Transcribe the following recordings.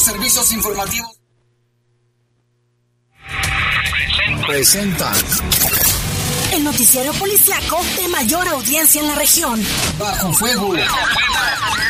Los servicios informativos presentan el noticiero policiaco de mayor audiencia en la región. Bajo fuego.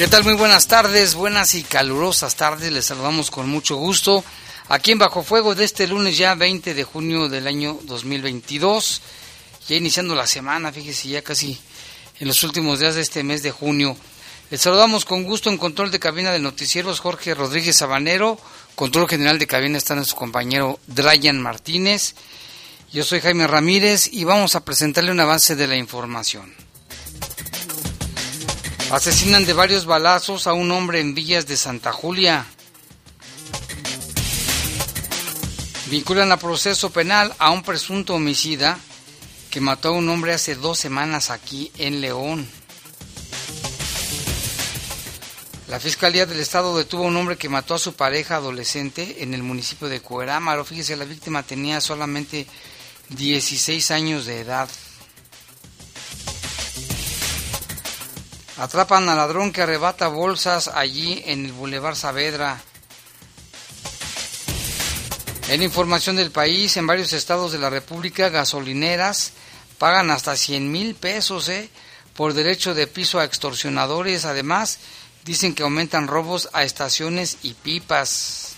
¿Qué tal? Muy buenas tardes, buenas y calurosas tardes. Les saludamos con mucho gusto aquí en Bajo Fuego de este lunes ya 20 de junio del año 2022. Ya iniciando la semana, fíjese, ya casi en los últimos días de este mes de junio. Les saludamos con gusto en control de cabina de noticieros Jorge Rodríguez Sabanero. Control general de cabina está nuestro compañero Dryan Martínez. Yo soy Jaime Ramírez y vamos a presentarle un avance de la información. Asesinan de varios balazos a un hombre en Villas de Santa Julia. Vinculan a proceso penal a un presunto homicida que mató a un hombre hace dos semanas aquí en León. La Fiscalía del Estado detuvo a un hombre que mató a su pareja adolescente en el municipio de Cuerámaro. Fíjese, la víctima tenía solamente 16 años de edad. Atrapan al ladrón que arrebata bolsas allí en el Boulevard Saavedra. En información del país, en varios estados de la República, gasolineras pagan hasta 100 mil pesos ¿eh? por derecho de piso a extorsionadores. Además, dicen que aumentan robos a estaciones y pipas.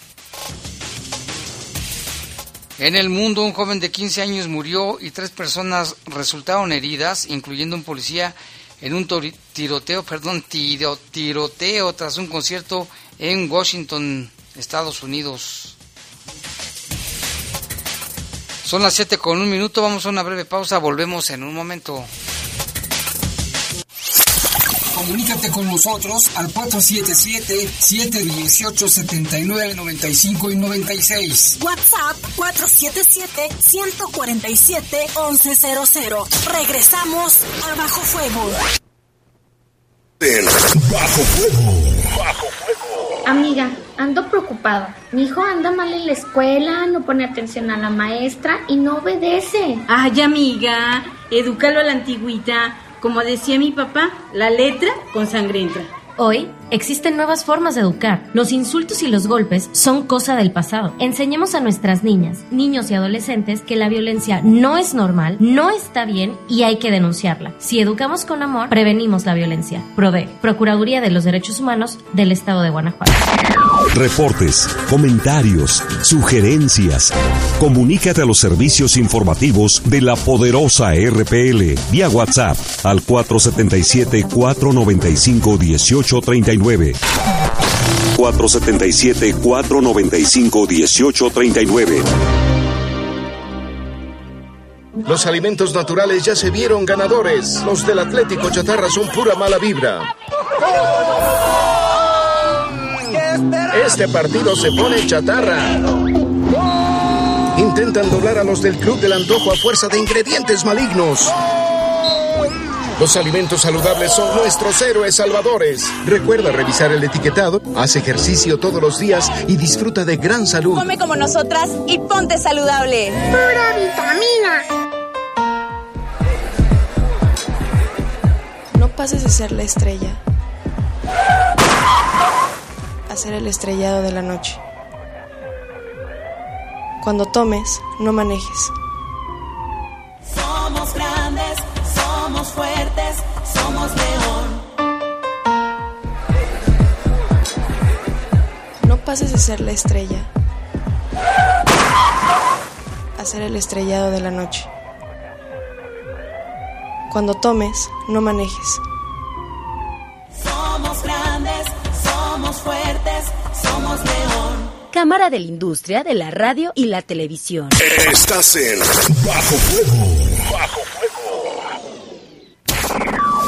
En el mundo, un joven de 15 años murió y tres personas resultaron heridas, incluyendo un policía en un tiroteo, perdón, tiroteo tras un concierto en Washington, Estados Unidos. Son las 7 con un minuto, vamos a una breve pausa, volvemos en un momento. Comunícate con nosotros al 477-718-7995 y 96. WhatsApp 477-147-1100. Regresamos a Bajo Fuego. Bajo Fuego. Bajo Fuego. Amiga, ando preocupada. Mi hijo anda mal en la escuela, no pone atención a la maestra y no obedece. Ay, amiga, edúcalo a la antigüita como decía mi papá, la letra con sangre entra. Hoy existen nuevas formas de educar. Los insultos y los golpes son cosa del pasado. Enseñemos a nuestras niñas, niños y adolescentes que la violencia no es normal, no está bien y hay que denunciarla. Si educamos con amor, prevenimos la violencia. PRODE, Procuraduría de los Derechos Humanos del Estado de Guanajuato. Reportes, comentarios, sugerencias. Comunícate a los servicios informativos de la poderosa RPL vía WhatsApp al 477 495 1839. 477 495 1839. Los alimentos naturales ya se vieron ganadores. Los del Atlético Chatarra son pura mala vibra. Este partido se pone chatarra. Intentan doblar a los del Club del Antojo a fuerza de ingredientes malignos. Los alimentos saludables son nuestros héroes salvadores. Recuerda revisar el etiquetado, haz ejercicio todos los días y disfruta de gran salud. Come como nosotras y ponte saludable. Pura vitamina. No pases de ser la estrella hacer el estrellado de la noche. Cuando tomes, no manejes. Fuertes, somos león. No pases de ser la estrella. Hacer el estrellado de la noche. Cuando tomes, no manejes. Somos grandes, somos fuertes, somos león. Cámara de la Industria de la Radio y la Televisión. Estás en Bajo Fuego. Bajo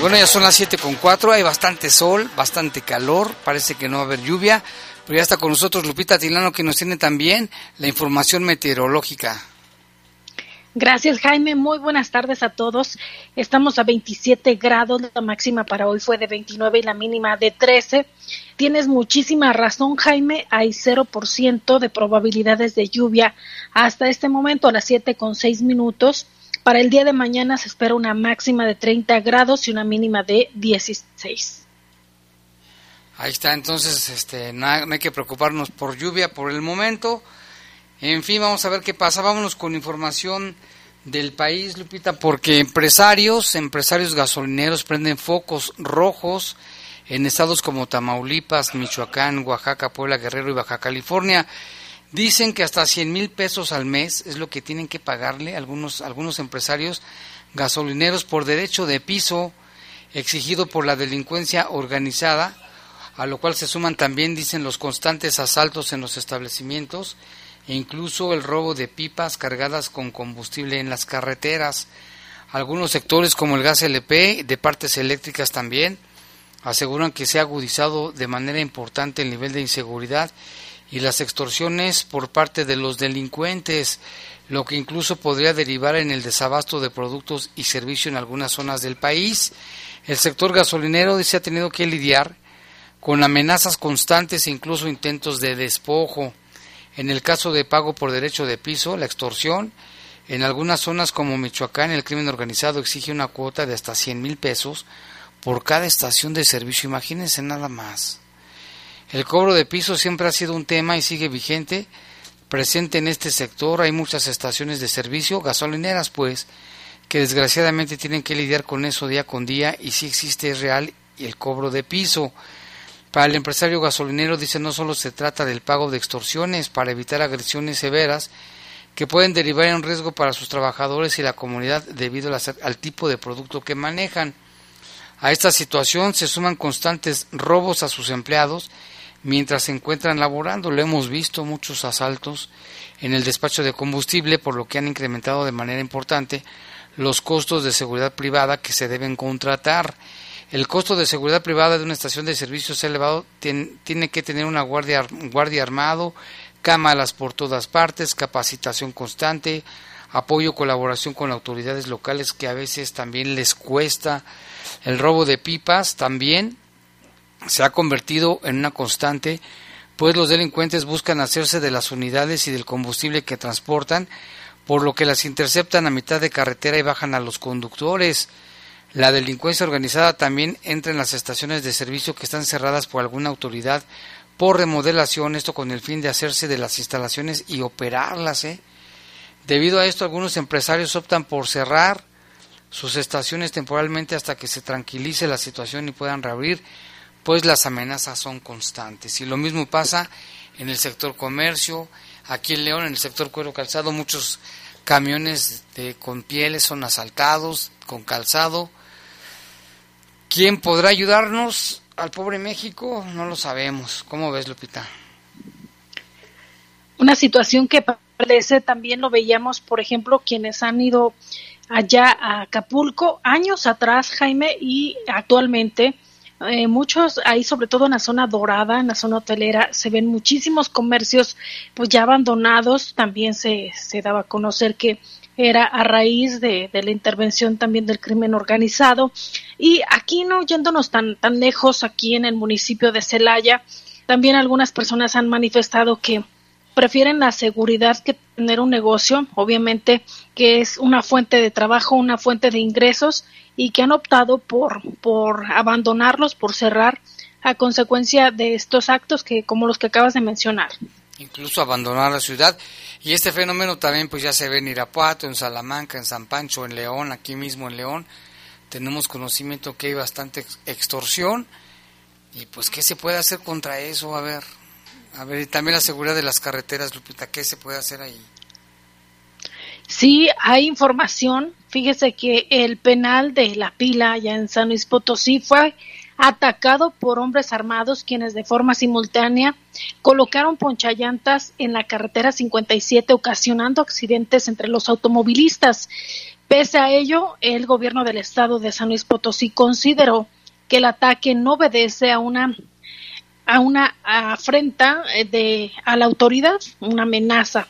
Bueno, ya son las 7 con 4, hay bastante sol, bastante calor, parece que no va a haber lluvia, pero ya está con nosotros Lupita Tilano que nos tiene también la información meteorológica. Gracias Jaime, muy buenas tardes a todos. Estamos a 27 grados, la máxima para hoy fue de 29 y la mínima de 13. Tienes muchísima razón Jaime, hay 0% de probabilidades de lluvia hasta este momento a las 7 con 6 minutos para el día de mañana se espera una máxima de 30 grados y una mínima de 16. Ahí está, entonces este, no hay que preocuparnos por lluvia por el momento. En fin, vamos a ver qué pasa. Vámonos con información del país, Lupita, porque empresarios, empresarios gasolineros prenden focos rojos en estados como Tamaulipas, Michoacán, Oaxaca, Puebla, Guerrero y Baja California. Dicen que hasta 100 mil pesos al mes es lo que tienen que pagarle algunos, algunos empresarios gasolineros por derecho de piso exigido por la delincuencia organizada, a lo cual se suman también, dicen, los constantes asaltos en los establecimientos e incluso el robo de pipas cargadas con combustible en las carreteras. Algunos sectores como el gas LP, de partes eléctricas también, aseguran que se ha agudizado de manera importante el nivel de inseguridad y las extorsiones por parte de los delincuentes, lo que incluso podría derivar en el desabasto de productos y servicios en algunas zonas del país. El sector gasolinero se ha tenido que lidiar con amenazas constantes e incluso intentos de despojo. En el caso de pago por derecho de piso, la extorsión, en algunas zonas como Michoacán, el crimen organizado exige una cuota de hasta 100 mil pesos por cada estación de servicio. Imagínense nada más. El cobro de piso siempre ha sido un tema y sigue vigente, presente en este sector. Hay muchas estaciones de servicio, gasolineras pues, que desgraciadamente tienen que lidiar con eso día con día y si existe es real el cobro de piso. Para el empresario gasolinero dice no solo se trata del pago de extorsiones para evitar agresiones severas que pueden derivar en riesgo para sus trabajadores y la comunidad debido al tipo de producto que manejan. A esta situación se suman constantes robos a sus empleados mientras se encuentran laborando. Lo hemos visto, muchos asaltos en el despacho de combustible, por lo que han incrementado de manera importante los costos de seguridad privada que se deben contratar. El costo de seguridad privada de una estación de servicios elevado tiene, que tener una guardia, guardia armado, cámaras por todas partes, capacitación constante, apoyo, colaboración con autoridades locales que a veces también les cuesta. El robo de pipas también se ha convertido en una constante, pues los delincuentes buscan hacerse de las unidades y del combustible que transportan, por lo que las interceptan a mitad de carretera y bajan a los conductores. La delincuencia organizada también entra en las estaciones de servicio que están cerradas por alguna autoridad por remodelación, esto con el fin de hacerse de las instalaciones y operarlas. ¿eh? Debido a esto, algunos empresarios optan por cerrar sus estaciones temporalmente hasta que se tranquilice la situación y puedan reabrir pues las amenazas son constantes. Y lo mismo pasa en el sector comercio, aquí en León, en el sector cuero calzado, muchos camiones de, con pieles son asaltados, con calzado. ¿Quién podrá ayudarnos al pobre México? No lo sabemos. ¿Cómo ves, Lupita? Una situación que parece, también lo veíamos, por ejemplo, quienes han ido allá a Acapulco años atrás, Jaime, y actualmente eh, muchos ahí, sobre todo en la zona dorada, en la zona hotelera, se ven muchísimos comercios pues ya abandonados. También se, se daba a conocer que era a raíz de, de, la intervención también del crimen organizado. Y aquí no yéndonos tan, tan lejos, aquí en el municipio de Celaya, también algunas personas han manifestado que prefieren la seguridad que tener un negocio, obviamente que es una fuente de trabajo, una fuente de ingresos y que han optado por, por abandonarlos, por cerrar a consecuencia de estos actos que como los que acabas de mencionar. incluso abandonar la ciudad. Y este fenómeno también pues ya se ve en Irapuato, en Salamanca, en San Pancho, en León, aquí mismo en León. Tenemos conocimiento que hay bastante extorsión y pues qué se puede hacer contra eso, a ver. A ver, y también la seguridad de las carreteras, Lupita, ¿qué se puede hacer ahí? Sí, hay información. Fíjese que el penal de La Pila, allá en San Luis Potosí, fue atacado por hombres armados quienes de forma simultánea colocaron ponchallantas en la carretera 57 ocasionando accidentes entre los automovilistas. Pese a ello, el gobierno del estado de San Luis Potosí consideró que el ataque no obedece a una a una afrenta de a la autoridad, una amenaza.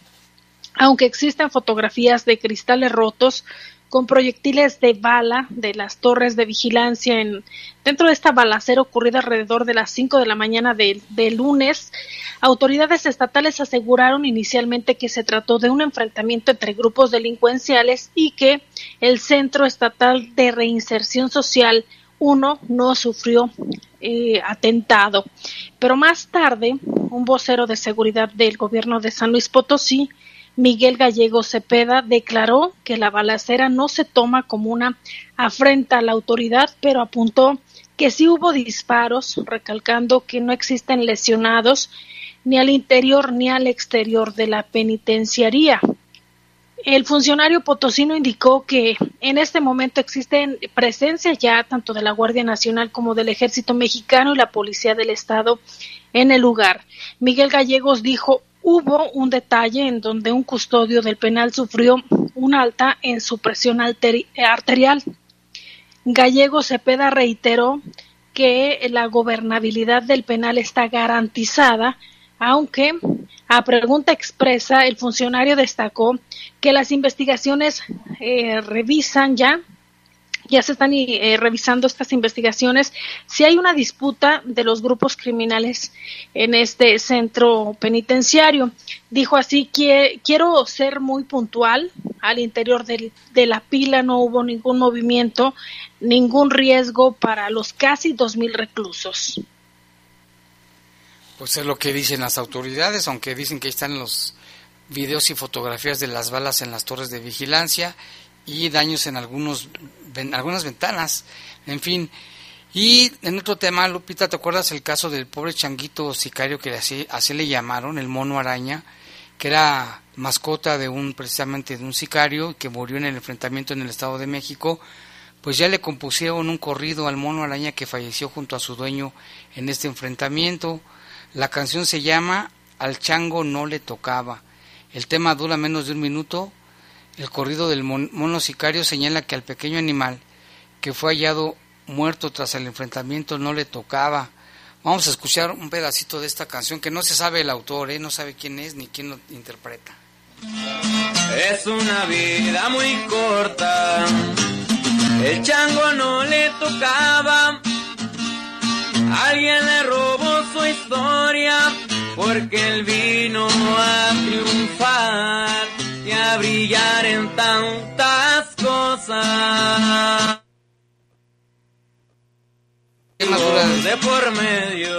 Aunque existen fotografías de cristales rotos, con proyectiles de bala de las torres de vigilancia en, dentro de esta balacera ocurrida alrededor de las 5 de la mañana de, lunes. Autoridades estatales aseguraron inicialmente que se trató de un enfrentamiento entre grupos delincuenciales y que el Centro Estatal de Reinserción Social 1 no sufrió eh, atentado. Pero más tarde, un vocero de seguridad del gobierno de San Luis Potosí Miguel Gallego Cepeda declaró que la balacera no se toma como una afrenta a la autoridad, pero apuntó que sí hubo disparos, recalcando que no existen lesionados ni al interior ni al exterior de la penitenciaría. El funcionario potosino indicó que en este momento existen presencia ya tanto de la Guardia Nacional como del Ejército Mexicano y la Policía del Estado en el lugar. Miguel Gallegos dijo hubo un detalle en donde un custodio del penal sufrió un alta en su presión arterial. Gallego Cepeda reiteró que la gobernabilidad del penal está garantizada, aunque a pregunta expresa el funcionario destacó que las investigaciones eh, revisan ya ya se están eh, revisando estas investigaciones. Si hay una disputa de los grupos criminales en este centro penitenciario, dijo así quiero ser muy puntual. Al interior de la pila no hubo ningún movimiento, ningún riesgo para los casi dos mil reclusos. Pues es lo que dicen las autoridades, aunque dicen que están los videos y fotografías de las balas en las torres de vigilancia y daños en algunos algunas ventanas, en fin. Y en otro tema, Lupita, ¿te acuerdas el caso del pobre changuito sicario que así, así le llamaron, el mono araña, que era mascota de un precisamente de un sicario que murió en el enfrentamiento en el Estado de México? Pues ya le compusieron un corrido al mono araña que falleció junto a su dueño en este enfrentamiento. La canción se llama Al chango no le tocaba. El tema dura menos de un minuto el corrido del mono sicario señala que al pequeño animal que fue hallado muerto tras el enfrentamiento no le tocaba. Vamos a escuchar un pedacito de esta canción que no se sabe el autor, ¿eh? no sabe quién es ni quién lo interpreta. Es una vida muy corta, el chango no le tocaba, alguien le robó su historia porque él vino a triunfar y a brillar en tantas cosas. De por medio,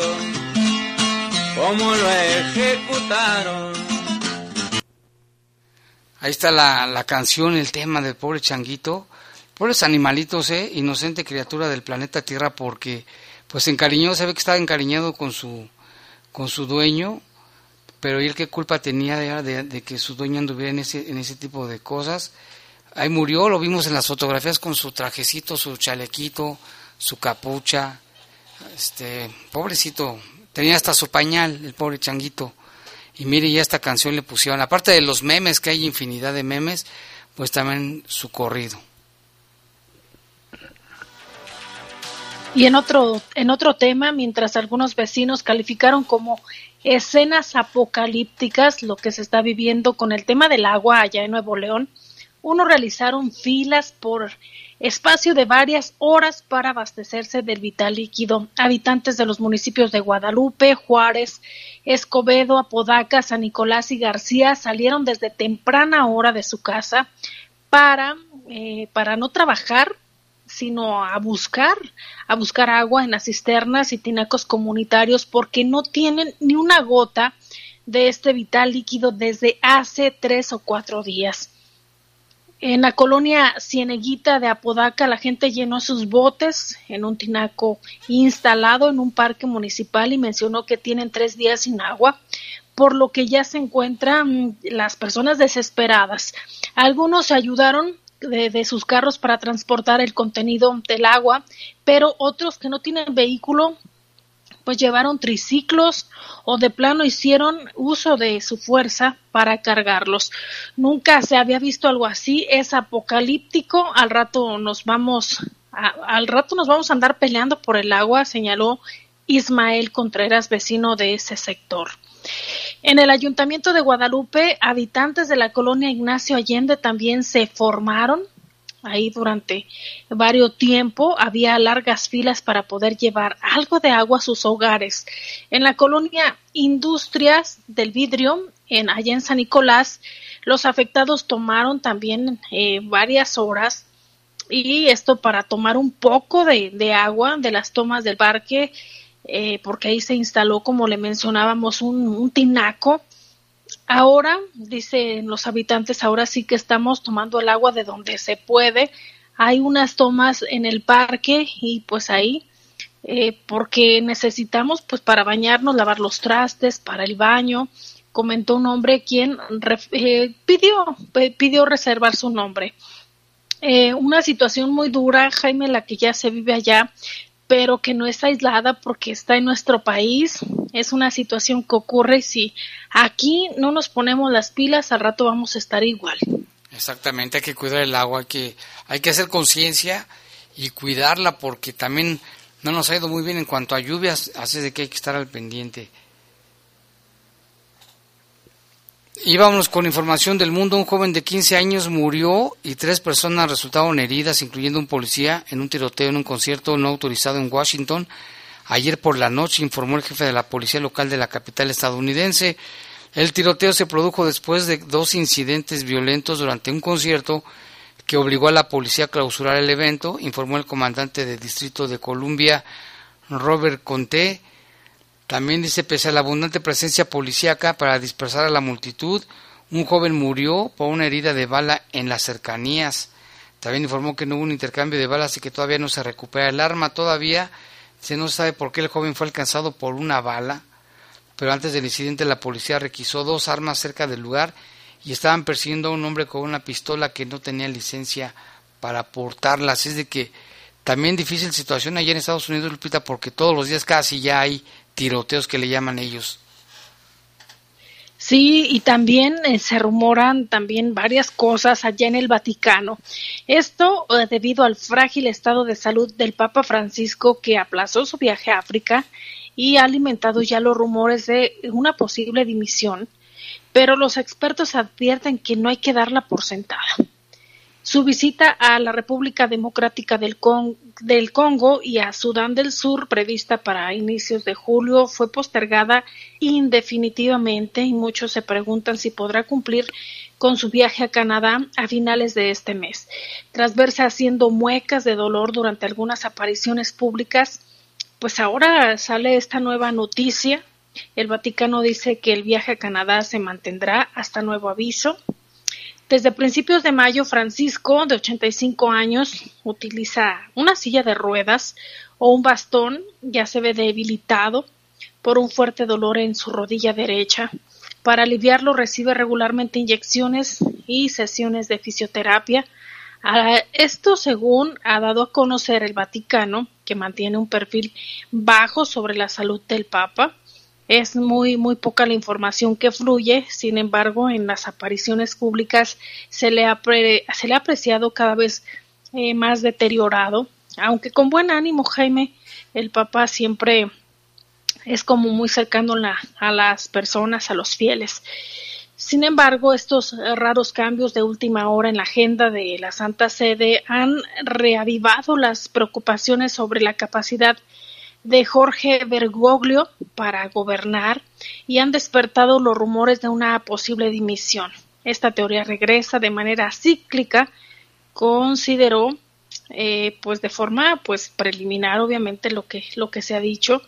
como lo ejecutaron. Ahí está la, la canción, el tema del pobre changuito. Pobres animalitos, ¿eh? Inocente criatura del planeta Tierra porque pues se encariñó, se ve que estaba encariñado con su, con su dueño pero ¿y él qué culpa tenía de, que su dueño anduviera en ese, en ese tipo de cosas? Ahí murió, lo vimos en las fotografías con su trajecito, su chalequito, su capucha, este, pobrecito, tenía hasta su pañal, el pobre changuito. Y mire, ya esta canción le pusieron, aparte de los memes, que hay infinidad de memes, pues también su corrido. Y en otro, en otro tema, mientras algunos vecinos calificaron como escenas apocalípticas lo que se está viviendo con el tema del agua allá en Nuevo León, uno realizaron filas por espacio de varias horas para abastecerse del vital líquido. Habitantes de los municipios de Guadalupe, Juárez, Escobedo, Apodaca, San Nicolás y García salieron desde temprana hora de su casa para, eh, para no trabajar sino a buscar, a buscar agua en las cisternas y tinacos comunitarios porque no tienen ni una gota de este vital líquido desde hace tres o cuatro días. En la colonia Cieneguita de Apodaca, la gente llenó sus botes en un tinaco instalado en un parque municipal y mencionó que tienen tres días sin agua, por lo que ya se encuentran las personas desesperadas. Algunos se ayudaron de, sus carros para transportar el contenido del agua, pero otros que no tienen vehículo pues llevaron triciclos o de plano hicieron uso de su fuerza para cargarlos. Nunca se había visto algo así, es apocalíptico, al rato nos vamos al rato nos vamos a andar peleando por el agua, señaló Ismael Contreras, vecino de ese sector. En el Ayuntamiento de Guadalupe, habitantes de la colonia Ignacio Allende también se formaron ahí durante varios tiempo había largas filas para poder llevar algo de agua a sus hogares. En la colonia Industrias del Vidrio, en allá en San Nicolás, los afectados tomaron también eh, varias horas y esto para tomar un poco de, de agua de las tomas del parque, eh, porque ahí se instaló, como le mencionábamos, un, tinaco Ahora, dicen los habitantes, ahora sí que estamos tomando el agua de donde se puede. Hay unas tomas en el parque y pues ahí, eh, porque necesitamos pues para bañarnos, lavar los trastes, para el baño. Comentó un hombre quien eh, pidió, pidió reservar su nombre. Eh, una situación muy dura, Jaime, la que ya se vive allá pero que no está aislada porque está en nuestro país. Es una situación que ocurre y si aquí no nos ponemos las pilas, al rato vamos a estar igual. Exactamente, hay que cuidar el agua, hay que, hay que hacer conciencia y cuidarla porque también no nos ha ido muy bien en cuanto a lluvias, así de que hay que estar al pendiente. Vámonos con información del mundo. Un joven de 15 años murió y tres personas resultaron heridas, incluyendo un policía, en un tiroteo en un concierto no autorizado en Washington. Ayer por la noche informó el jefe de la policía local de la capital estadounidense. El tiroteo se produjo después de dos incidentes violentos durante un concierto que obligó a la policía a clausurar el evento, informó el comandante del Distrito de Columbia, Robert Conté. También dice, pese a la abundante presencia policíaca para dispersar a la multitud, un joven murió por una herida de bala en las cercanías. También informó que no hubo un intercambio de balas y que todavía no se recupera el arma. Todavía se no sabe por qué el joven fue alcanzado por una bala, pero antes del incidente la policía requisó dos armas cerca del lugar y estaban persiguiendo a un hombre con una pistola que no tenía licencia para portarlas. Es de que también difícil situación allá en Estados Unidos, Lupita, porque todos los días casi ya hay tiroteos que le llaman ellos. Sí, y también eh, se rumoran también varias cosas allá en el Vaticano. Esto eh, debido al frágil estado de salud del Papa Francisco que aplazó su viaje a África y ha alimentado ya los rumores de una posible dimisión, pero los expertos advierten que no hay que darla por sentada. Su visita a la República Democrática del, Congo y a Sudán del Sur, prevista para inicios de julio, fue postergada indefinitivamente y muchos se preguntan si podrá cumplir con su viaje a Canadá a finales de este mes. Tras verse haciendo muecas de dolor durante algunas apariciones públicas, pues ahora sale esta nueva noticia. El Vaticano dice que el viaje a Canadá se mantendrá hasta nuevo aviso. Desde principios de mayo, Francisco, de 85 años, utiliza una silla de ruedas o un bastón, ya se ve debilitado por un fuerte dolor en su rodilla derecha. Para aliviarlo recibe regularmente inyecciones y sesiones de fisioterapia. Esto según ha dado a conocer el Vaticano, que mantiene un perfil bajo sobre la salud del Papa es muy muy poca la información que fluye, sin embargo, en las apariciones públicas se le ha, se le ha apreciado cada vez eh, más deteriorado, aunque con buen ánimo, Jaime, el Papa siempre es como muy cercano a las personas, a los fieles. Sin embargo, estos raros cambios de última hora en la agenda de la Santa Sede han reavivado las preocupaciones sobre la capacidad de Jorge Bergoglio para gobernar y han despertado los rumores de una posible dimisión. Esta teoría regresa de manera cíclica, consideró eh, pues de forma pues preliminar obviamente lo que lo que se ha dicho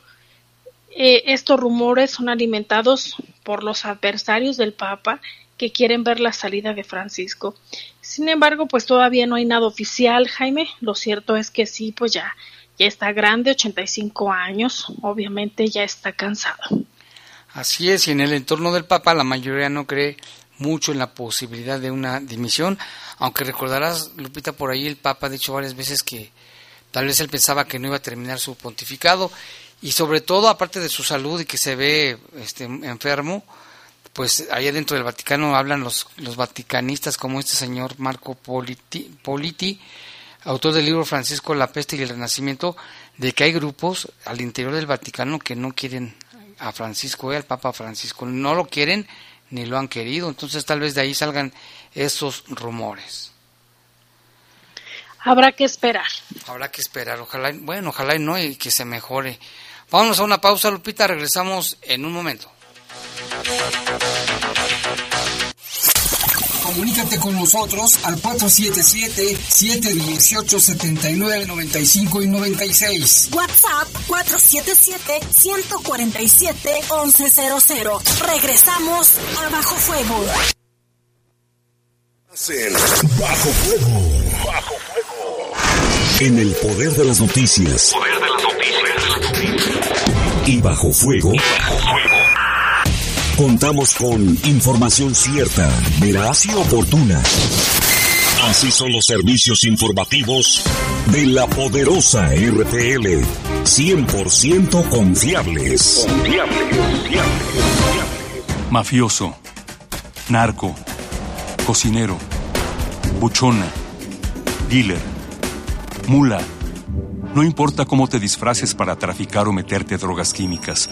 eh, estos rumores son alimentados por los adversarios del Papa que quieren ver la salida de Francisco. Sin embargo, pues todavía no hay nada oficial, Jaime. Lo cierto es que sí, pues ya, ya está grande, 85 años, obviamente ya está cansado. Así es, y en el entorno del Papa la mayoría no cree mucho en la posibilidad de una dimisión, aunque recordarás, Lupita, por ahí el Papa ha dicho varias veces que tal vez él pensaba que no iba a terminar su pontificado, y sobre todo, aparte de su salud y que se ve este, enfermo, pues allá dentro del Vaticano hablan los, los vaticanistas como este señor Marco Politi, Politi, autor del libro Francisco La Peste y el Renacimiento, de que hay grupos al interior del Vaticano que no quieren a Francisco, al Papa Francisco, no lo quieren ni lo han querido, entonces tal vez de ahí salgan esos rumores. Habrá que esperar. Habrá que esperar, ojalá, bueno, ojalá y no, y que se mejore. Vámonos a una pausa, Lupita, regresamos en un momento. Comunícate con nosotros al 477-718-7995 y 96. WhatsApp 477-147-1100. Regresamos a Bajo Fuego. Bajo Fuego. Bajo Fuego. En el poder de las noticias. Poder de las noticias. Y bajo fuego. Y bajo fuego Contamos con información cierta, veraz y oportuna. Así son los servicios informativos de la poderosa RTL. 100% confiables. Confiables, confiables, Mafioso, narco, cocinero, buchona, dealer, mula. No importa cómo te disfraces para traficar o meterte drogas químicas,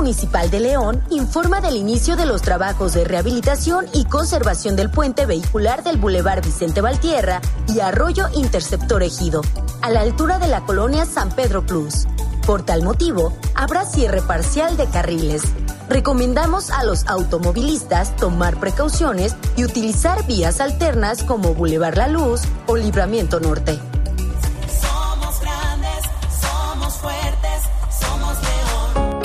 Municipal de León informa del inicio de los trabajos de rehabilitación y conservación del puente vehicular del Boulevard Vicente Valtierra y Arroyo Interceptor Ejido, a la altura de la colonia San Pedro Plus. Por tal motivo, habrá cierre parcial de carriles. Recomendamos a los automovilistas tomar precauciones y utilizar vías alternas como Boulevard La Luz o Libramiento Norte.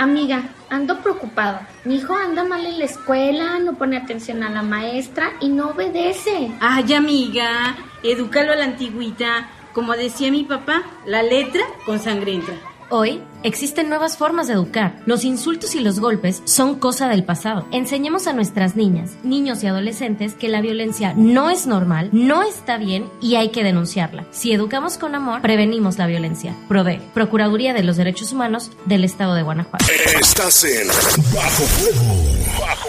Amiga, ando preocupada. Mi hijo anda mal en la escuela, no pone atención a la maestra y no obedece. Ay, amiga, edúcalo a la antigüita. Como decía mi papá, la letra con sangre entra. Hoy existen nuevas formas de educar. Los insultos y los golpes son cosa del pasado. Enseñemos a nuestras niñas, niños y adolescentes que la violencia no es normal, no está bien y hay que denunciarla. Si educamos con amor, prevenimos la violencia. PRODE, Procuraduría de los Derechos Humanos del Estado de Guanajuato. Estás en Bajo. Bajo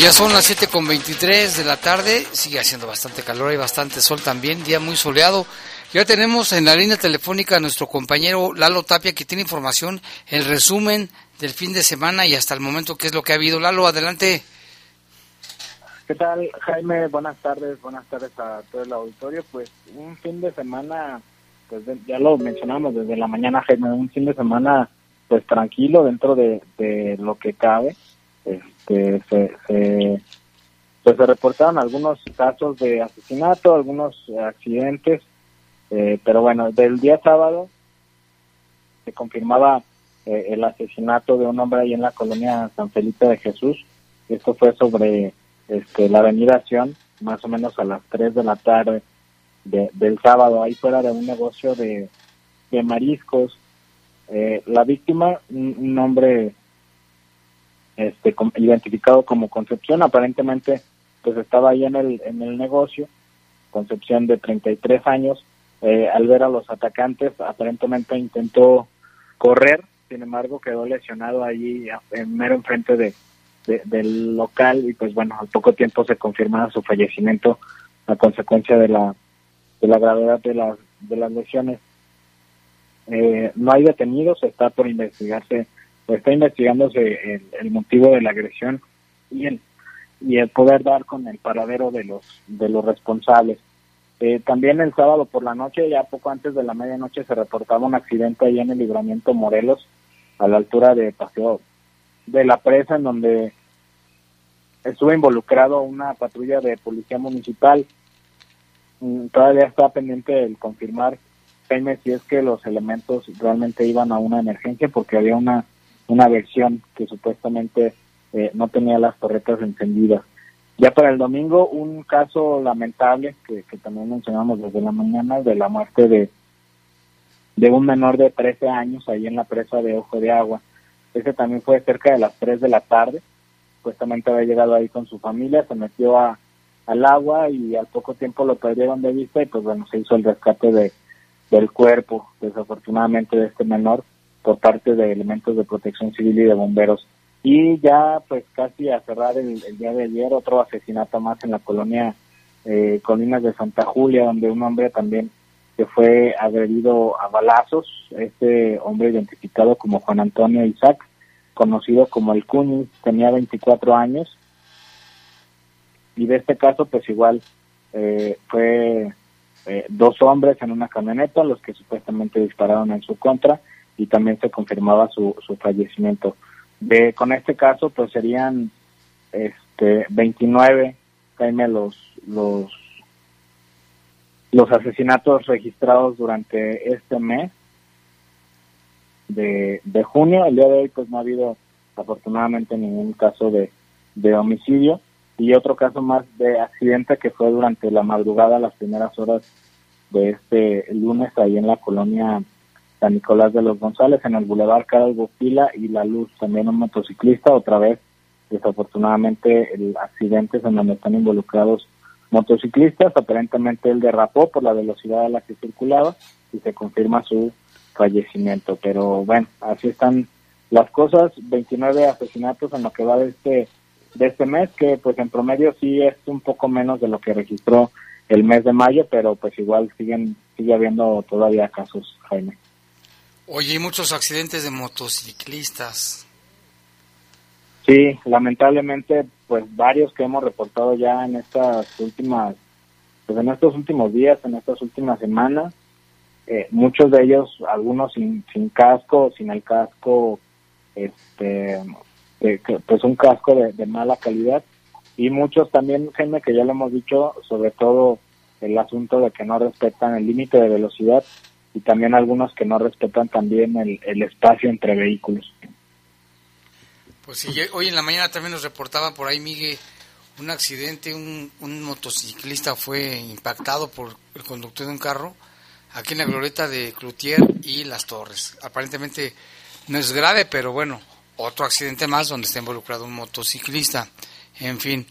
Ya son las 7 con 23 de la tarde, sigue haciendo bastante calor, hay bastante sol también, día muy soleado. Ya tenemos en la línea telefónica a nuestro compañero Lalo Tapia que tiene información, el resumen del fin de semana y hasta el momento qué es lo que ha habido. Lalo, adelante. ¿Qué tal, Jaime? Buenas tardes, buenas tardes a todo el auditorio. Pues un fin de semana, pues ya lo mencionamos desde la mañana, Jaime, un fin de semana pues tranquilo dentro de, de lo que cabe este, se, reportaron algunos casos de asesinato, algunos accidentes, eh, pero bueno, del día sábado se confirmaba eh, el asesinato de un hombre ahí en la colonia San Felipe de Jesús. Esto fue sobre este, la avenida Sion, más o menos a las 3 de la tarde del sábado, ahí fuera de un negocio de, de mariscos. Eh, la víctima, un, hombre este, identificado como Concepción, aparentemente pues estaba ahí en el, en el negocio, Concepción de 33 años, eh, al ver a los atacantes aparentemente intentó correr, sin embargo quedó lesionado allí en mero enfrente de, del local. Y pues bueno, al poco tiempo se confirmaba su fallecimiento a consecuencia de la, de la gravedad de, la, de las lesiones. Eh, no hay detenidos, está por investigarse, está investigándose el, motivo de la agresión y el, y el poder dar con el paradero de los, de los responsables. Eh, también el sábado por la noche, ya poco antes de la medianoche, se reportaba un accidente ahí en el libramiento Morelos, a la altura de Paseo de la Presa, en donde estuvo involucrado una patrulla de policía municipal. Mm, todavía está pendiente el confirmar, Jaime, si es que los elementos realmente iban a una emergencia, porque había una, una versión que supuestamente eh, no tenía las torretas encendidas. Ya para el domingo, un caso lamentable que, también mencionamos desde la mañana de la muerte de, de un menor de 13 años ahí en la presa de Ojo de Agua. Ese también fue cerca de las 3 de la tarde. Supuestamente había llegado ahí con su familia, se metió al agua y al poco tiempo lo perdieron de vista y pues bueno, se hizo el rescate de, del cuerpo, desafortunadamente, de este menor por parte de elementos de protección civil y de bomberos. Y ya pues casi a cerrar el, día de ayer otro asesinato más en la colonia eh, Colinas de Santa Julia, donde un hombre también que fue agredido a balazos, este hombre identificado como Juan Antonio Isaac, conocido como el Cuni, tenía 24 años, y de este caso pues igual eh, fue eh, dos hombres en una camioneta los que supuestamente dispararon en su contra y también se confirmaba su, su fallecimiento. De, con este caso pues serían este 29 Jaime los los los asesinatos registrados durante este mes de, de junio. El día de hoy pues no ha habido afortunadamente ningún caso de, de homicidio y otro caso más de accidente que fue durante la madrugada, las primeras horas de este lunes ahí en la colonia San Nicolás de los González, en el Boulevard Carlos Bofila y La Luz, también un motociclista, otra vez desafortunadamente el accidente es en donde están involucrados motociclistas, aparentemente él derrapó por la velocidad a la que circulaba y se confirma su fallecimiento. Pero bueno, así están las cosas, 29 asesinatos en lo que va de este de este mes, que pues en promedio sí es un poco menos de lo que registró el mes de mayo, pero pues igual siguen sigue habiendo todavía casos, Jaime. Oye, hay muchos accidentes de motociclistas. Sí, lamentablemente, pues varios que hemos reportado ya en estas últimas, pues en estos últimos días, en estas últimas semanas, eh, muchos de ellos, algunos sin, casco, sin el casco, este, pues un casco de, mala calidad, y muchos también, gente que ya lo hemos dicho, sobre todo el asunto de que no respetan el límite de velocidad y también algunos que no respetan también el, el espacio entre vehículos. Pues sí, hoy en la mañana también nos reportaban por ahí, Miguel, un accidente, un, motociclista fue impactado por el conductor de un carro aquí en la glorieta de Cloutier y Las Torres. Aparentemente no es grave, pero bueno, otro accidente más donde está involucrado un motociclista. En fin.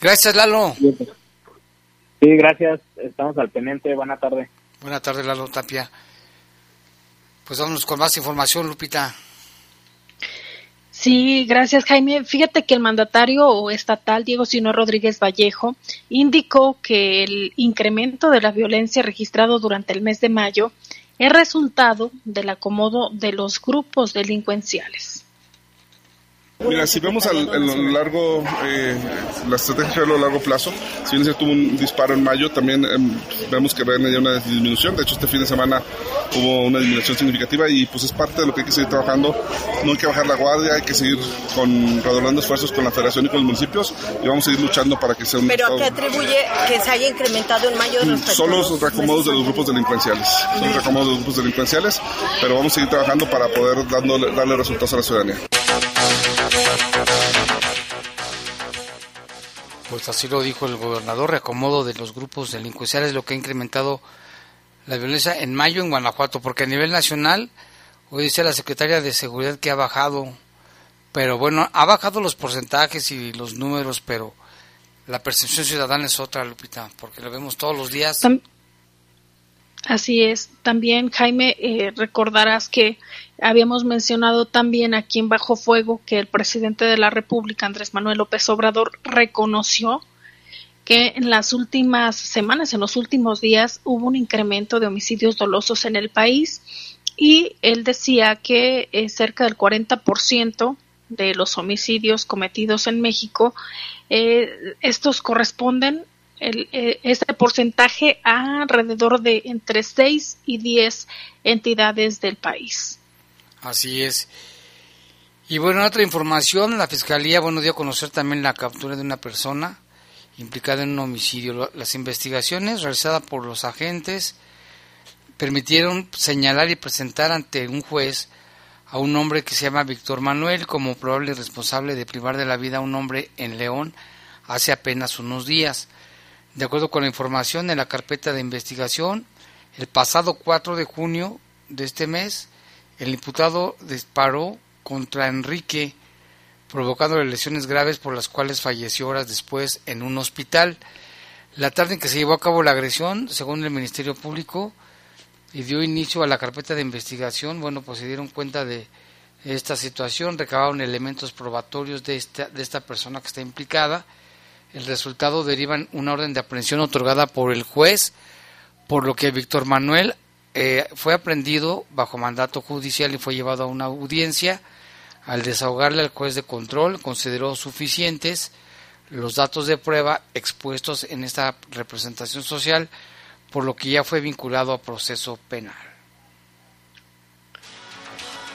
Gracias, Lalo. Sí, gracias. Estamos al pendiente. Buena tarde. Buena tarde, Lalo Tapia. Pues vámonos con más información, Lupita. Sí, gracias Jaime. Fíjate que el mandatario estatal Diego Sino Rodríguez Vallejo indicó que el incremento de la violencia registrado durante el mes de mayo es resultado del acomodo de los grupos delincuenciales. Mira, si vemos a lo largo, eh, la estrategia a lo largo plazo, si bien se tuvo un disparo en mayo, también em, vemos que ya una disminución. De hecho, este fin de semana hubo una disminución significativa y pues es parte de lo que hay que seguir trabajando. No hay que bajar la guardia, hay que seguir con redoblando esfuerzos con la federación y con los municipios y vamos a seguir luchando para que sea un ¿Pero a qué atribuye que se haya incrementado en mayo respecto Son los reacomodos de los grupos delincuenciales, son los reacomodos de los grupos delincuenciales, pero vamos a seguir trabajando para poder darle resultados a la ciudadanía. Pues así lo dijo el gobernador, reacomodo de los grupos delincuenciales, lo que ha incrementado la violencia en mayo en Guanajuato, porque a nivel nacional, hoy dice la secretaria de Seguridad que ha bajado, pero bueno, ha bajado los porcentajes y los números, pero la percepción ciudadana es otra, Lupita, porque lo vemos todos los días. Así es. También, Jaime, eh, recordarás que habíamos mencionado también aquí en Bajo Fuego que el presidente de la República, Andrés Manuel López Obrador, reconoció que en las últimas semanas, en los últimos días, hubo un incremento de homicidios dolosos en el país y él decía que eh, cerca del 40% de los homicidios cometidos en México, eh, estos corresponden el, eh, este porcentaje a alrededor de entre 6 y 10 entidades del país. Así es. Y bueno, otra información, la Fiscalía, bueno, dio a conocer también la captura de una persona implicada en un homicidio. Las investigaciones realizadas por los agentes permitieron señalar y presentar ante un juez a un hombre que se llama Víctor Manuel como probable responsable de privar de la vida a un hombre en León hace apenas unos días. De acuerdo con la información en la carpeta de investigación, el pasado 4 de junio de este mes, el imputado disparó contra Enrique, provocando lesiones graves por las cuales falleció horas después en un hospital. La tarde en que se llevó a cabo la agresión, según el Ministerio Público, y dio inicio a la carpeta de investigación, bueno, pues se dieron cuenta de esta situación, recabaron elementos probatorios de esta, de esta persona que está implicada, el resultado deriva en una orden de aprehensión otorgada por el juez, por lo que Víctor Manuel eh, fue aprendido bajo mandato judicial y fue llevado a una audiencia. Al desahogarle al juez de control, consideró suficientes los datos de prueba expuestos en esta representación social, por lo que ya fue vinculado a proceso penal.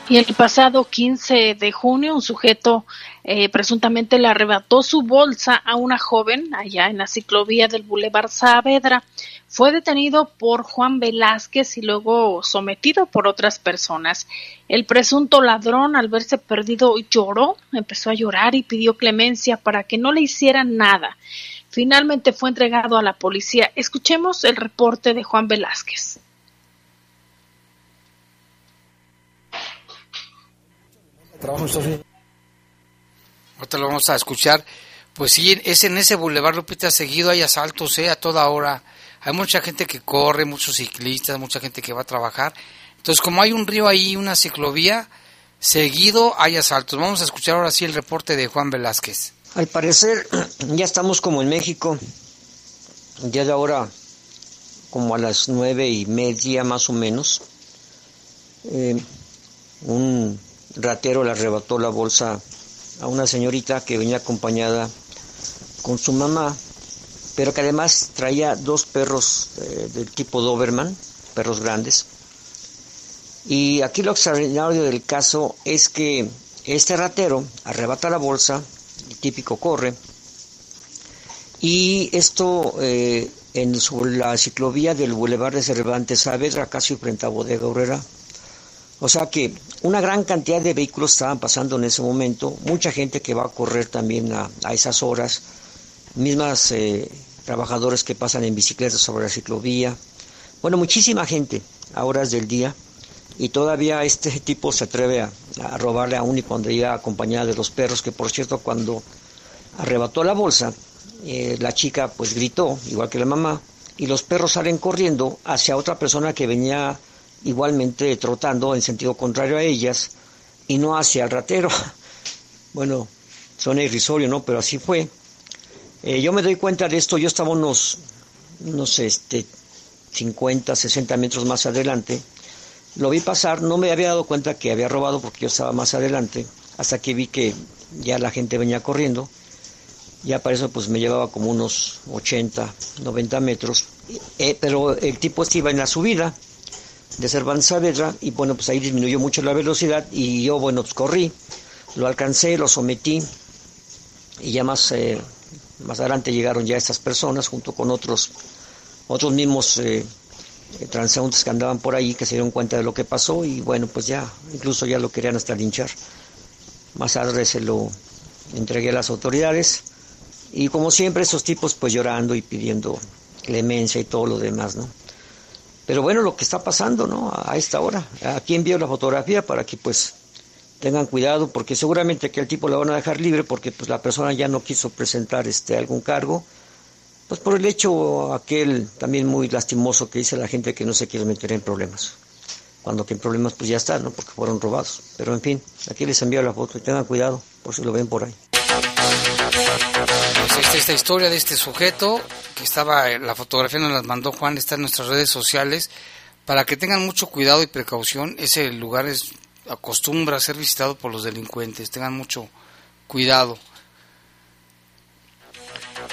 Y el pasado 15 de junio, un sujeto eh, presuntamente le arrebató su bolsa a una joven allá en la ciclovía del Boulevard Saavedra. Fue detenido por Juan Velázquez y luego sometido por otras personas. El presunto ladrón, al verse perdido, lloró, empezó a llorar y pidió clemencia para que no le hicieran nada. Finalmente fue entregado a la policía. Escuchemos el reporte de Juan Velázquez. Ahorita lo vamos a escuchar. Pues sí, es en ese bulevar Lupita seguido hay asaltos, ¿eh? A toda hora. Hay mucha gente que corre, muchos ciclistas, mucha gente que va a trabajar. Entonces, como hay un río ahí, una ciclovía, seguido hay asaltos. Vamos a escuchar ahora sí el reporte de Juan Velázquez. Al parecer, ya estamos como en México. Ya de ahora, como a las nueve y media más o menos, eh, un ratero le arrebató la bolsa a una señorita que venía acompañada con su mamá, pero que además traía dos perros eh, del tipo Doberman, perros grandes. Y aquí lo extraordinario del caso es que este ratero arrebata la bolsa, el típico corre, y esto eh, en la ciclovía del Boulevard de Cervantes Saavedra, casi frente a Bodega Obrera, o sea que una gran cantidad de vehículos estaban pasando en ese momento, mucha gente que va a correr también a, esas horas, mismas eh, trabajadores que pasan en bicicletas sobre la ciclovía, bueno, muchísima gente a horas del día. Y todavía este tipo se atreve a, robarle a un y cuando iba acompañada de los perros, que por cierto cuando arrebató la bolsa, eh, la chica pues gritó, igual que la mamá, y los perros salen corriendo hacia otra persona que venía igualmente trotando en sentido contrario a ellas y no hacia el ratero. Bueno, suena irrisorio, ¿no? Pero así fue. Eh, yo me doy cuenta de esto, yo estaba unos, no sé, este, 50, 60 metros más adelante. Lo vi pasar, no me había dado cuenta que había robado porque yo estaba más adelante, hasta que vi que ya la gente venía corriendo. Ya para eso pues me llevaba como unos 80, 90 metros. Eh, pero el tipo este iba en la subida, de Cervantes Saavedra y bueno, pues ahí disminuyó mucho la velocidad y yo, bueno, pues corrí, lo alcancé, lo sometí y ya más, eh, más adelante llegaron ya estas personas junto con otros, otros mismos eh, transeúntes que andaban por ahí que se dieron cuenta de lo que pasó y bueno, pues ya, incluso ya lo querían hasta linchar. Más tarde se lo entregué a las autoridades y como siempre esos tipos pues llorando y pidiendo clemencia y todo lo demás, ¿no? Pero bueno, lo que está pasando, ¿no? A esta hora. Aquí envío la fotografía para que pues tengan cuidado porque seguramente que el tipo lo van a dejar libre porque pues la persona ya no quiso presentar este algún cargo pues por el hecho aquel también muy lastimoso que dice la gente que no se quiere meter en problemas cuando que en problemas pues ya están, ¿no? Porque fueron robados. Pero en fin, aquí les envío la foto y tengan cuidado por si lo ven por ahí. Pues esta, esta historia de este sujeto que estaba, la fotografía nos la mandó Juan, está en nuestras redes sociales, para que tengan mucho cuidado y precaución. Ese lugar es, acostumbra a ser visitado por los delincuentes, tengan mucho cuidado.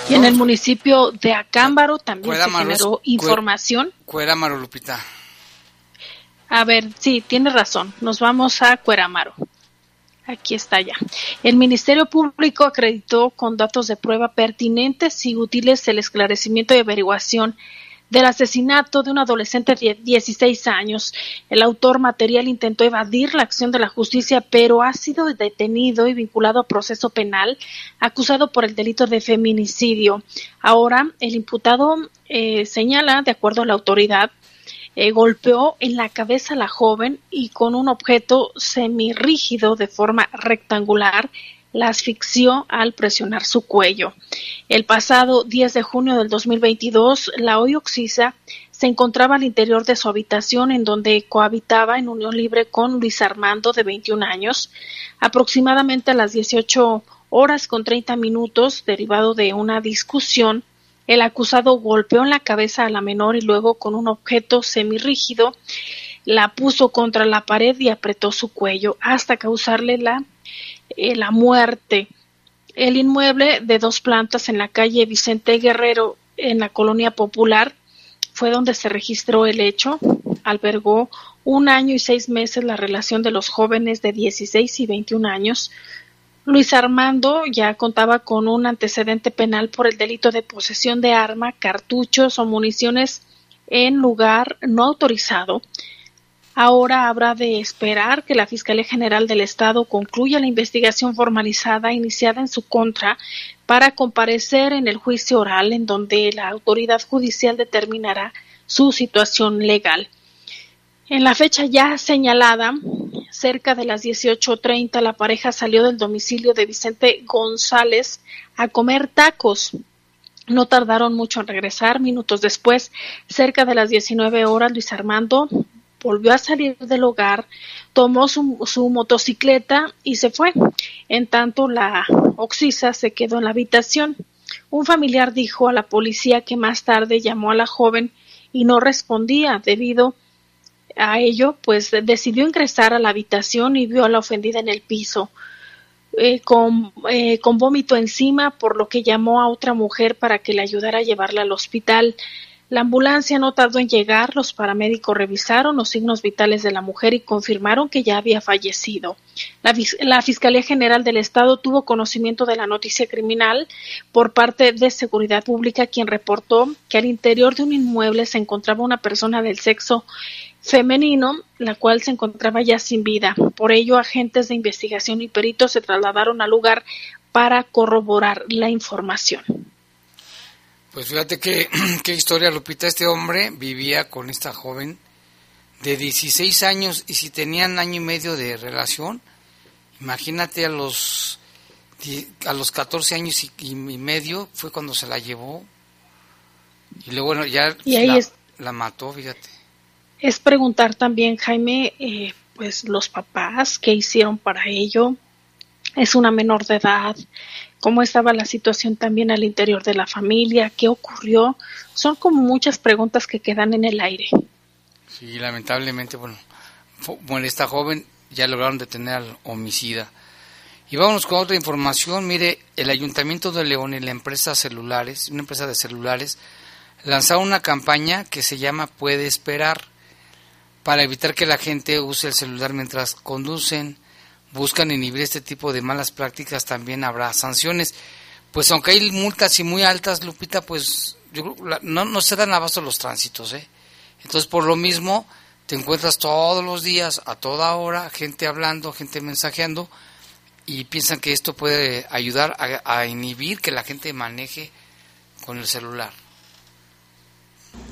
Y en el municipio de Acámbaro también se Cuéramaro generó información. Cuéramaro, Lupita. A ver, sí, tiene razón. Nos vamos a Cueramaro. Aquí está ya. El Ministerio Público acreditó con datos de prueba pertinentes y útiles el esclarecimiento y averiguación del asesinato de un adolescente de 16 años. El autor material intentó evadir la acción de la justicia, pero ha sido detenido y vinculado a proceso penal, acusado por el delito de feminicidio. Ahora, el imputado eh, señala, de acuerdo a la autoridad, eh, golpeó en la cabeza a la joven y con un objeto semirrígido de forma rectangular la asfixió al presionar su cuello. El pasado 10 de junio del 2022, la hoy Oxisa se encontraba al interior de su habitación en donde cohabitaba en unión libre con Luis Armando de 21 años. Aproximadamente a las 18 horas con 30 minutos, derivado de una discusión, el acusado golpeó en la cabeza a la menor y luego con un objeto semirrígido la puso contra la pared y apretó su cuello hasta causarle la, eh, la muerte. El inmueble de dos plantas en la calle Vicente Guerrero en la colonia popular fue donde se registró el hecho. Albergó un año y seis meses la relación de los jóvenes de 16 y 21 años. Luis Armando ya contaba con un antecedente penal por el delito de posesión de arma, cartuchos o municiones en lugar no autorizado. Ahora habrá de esperar que la Fiscalía General del Estado concluya la investigación formalizada iniciada en su contra para comparecer en el juicio oral en donde la autoridad judicial determinará su situación legal. En la fecha ya señalada, cerca de las 18.30, la pareja salió del domicilio de Vicente González a comer tacos. No tardaron mucho en regresar. Minutos después, cerca de las 19 horas, Luis Armando volvió a salir del hogar, tomó su, su motocicleta y se fue. En tanto, la Oxisa se quedó en la habitación. Un familiar dijo a la policía que más tarde llamó a la joven y no respondía debido a ello, pues decidió ingresar a la habitación y vio a la ofendida en el piso. Eh, con, eh, con vómito encima, por lo que llamó a otra mujer para que le ayudara a llevarla al hospital. La ambulancia no tardó en llegar, los paramédicos revisaron los signos vitales de la mujer y confirmaron que ya había fallecido. La, la, Fiscalía General del Estado tuvo conocimiento de la noticia criminal por parte de Seguridad Pública, quien reportó que al interior de un inmueble se encontraba una persona del sexo femenino, la cual se encontraba ya sin vida. Por ello, agentes de investigación y peritos se trasladaron al lugar para corroborar la información. Pues fíjate qué historia, Lupita. Este hombre vivía con esta joven de 16 años y si tenían año y medio de relación, imagínate a los a los 14 años y, y medio fue cuando se la llevó y luego bueno, ya y la, es, la, mató, fíjate. Es preguntar también, Jaime, eh, pues los papás, ¿qué hicieron para ello? Es una menor de edad, cómo estaba la situación también al interior de la familia, qué ocurrió. Son como muchas preguntas que quedan en el aire. Sí, lamentablemente, bueno, bueno esta joven ya lograron detener al homicida. Y vámonos con otra información. Mire, el Ayuntamiento de León y la empresa celulares, una empresa de celulares, lanzaron una campaña que se llama Puede Esperar. Para evitar que la gente use el celular mientras conducen, buscan inhibir este tipo de malas prácticas, también habrá sanciones. Pues aunque hay multas y muy altas, Lupita, pues yo no, no se dan abasto los tránsitos, ¿eh? Entonces, por lo mismo, te encuentras todos los días, a toda hora, gente hablando, gente mensajeando, y piensan que esto puede ayudar a inhibir que la gente maneje con el celular.